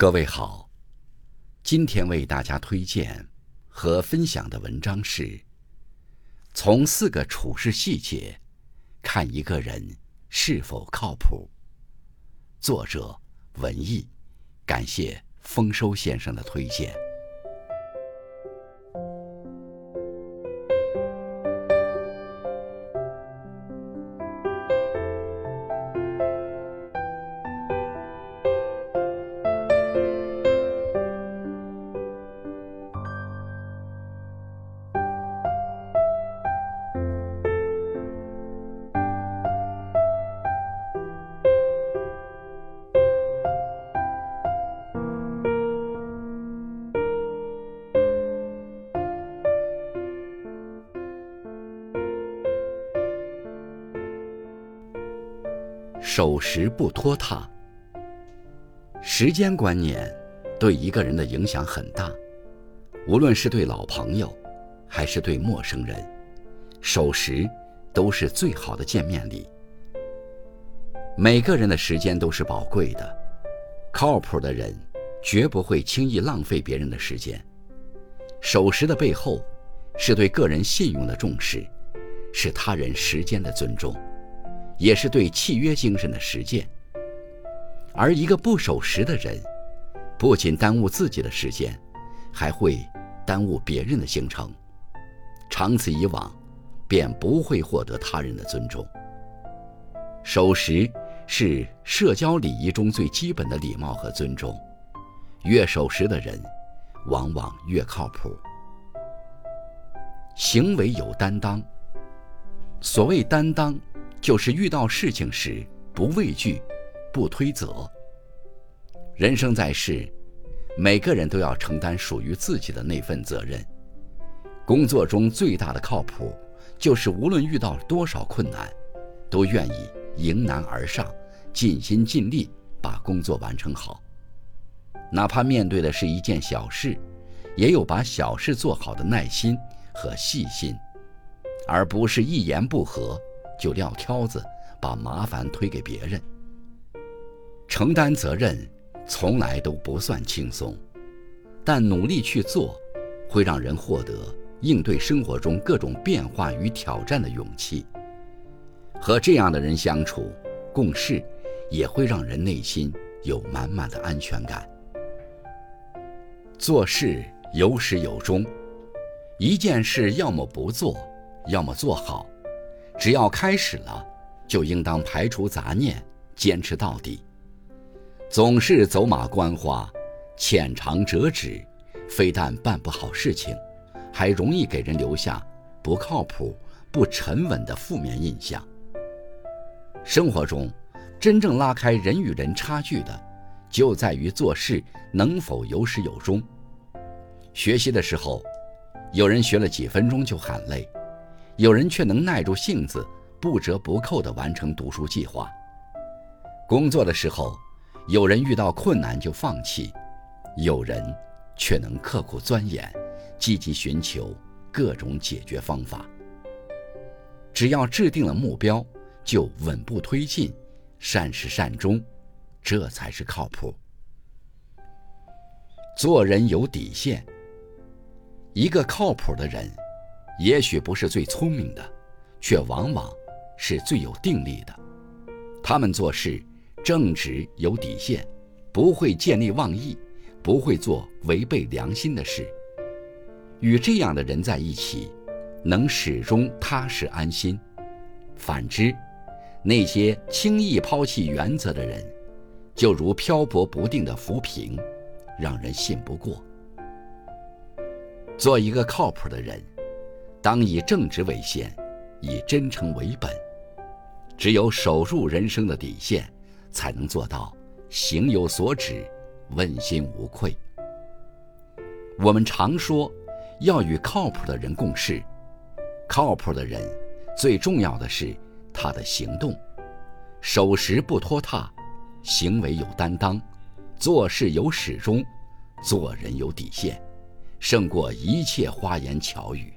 各位好，今天为大家推荐和分享的文章是：从四个处事细节看一个人是否靠谱。作者文艺，感谢丰收先生的推荐。守时不拖沓，时间观念对一个人的影响很大。无论是对老朋友，还是对陌生人，守时都是最好的见面礼。每个人的时间都是宝贵的，靠谱的人绝不会轻易浪费别人的时间。守时的背后，是对个人信用的重视，是他人时间的尊重。也是对契约精神的实践，而一个不守时的人，不仅耽误自己的时间，还会耽误别人的行程，长此以往，便不会获得他人的尊重。守时是社交礼仪中最基本的礼貌和尊重，越守时的人，往往越靠谱。行为有担当，所谓担当。就是遇到事情时不畏惧，不推责。人生在世，每个人都要承担属于自己的那份责任。工作中最大的靠谱，就是无论遇到多少困难，都愿意迎难而上，尽心尽力把工作完成好。哪怕面对的是一件小事，也有把小事做好的耐心和细心，而不是一言不合。就撂挑子，把麻烦推给别人。承担责任从来都不算轻松，但努力去做，会让人获得应对生活中各种变化与挑战的勇气。和这样的人相处、共事，也会让人内心有满满的安全感。做事有始有终，一件事要么不做，要么做好。只要开始了，就应当排除杂念，坚持到底。总是走马观花、浅尝辄止，非但办不好事情，还容易给人留下不靠谱、不沉稳的负面印象。生活中，真正拉开人与人差距的，就在于做事能否有始有终。学习的时候，有人学了几分钟就喊累。有人却能耐住性子，不折不扣地完成读书计划。工作的时候，有人遇到困难就放弃，有人却能刻苦钻研，积极寻求各种解决方法。只要制定了目标，就稳步推进，善始善终，这才是靠谱。做人有底线，一个靠谱的人。也许不是最聪明的，却往往是最有定力的。他们做事正直有底线，不会见利忘义，不会做违背良心的事。与这样的人在一起，能始终踏实安心。反之，那些轻易抛弃原则的人，就如漂泊不定的浮萍，让人信不过。做一个靠谱的人。当以正直为先，以真诚为本。只有守住人生的底线，才能做到行有所止，问心无愧。我们常说，要与靠谱的人共事。靠谱的人，最重要的是他的行动，守时不拖沓，行为有担当，做事有始终，做人有底线，胜过一切花言巧语。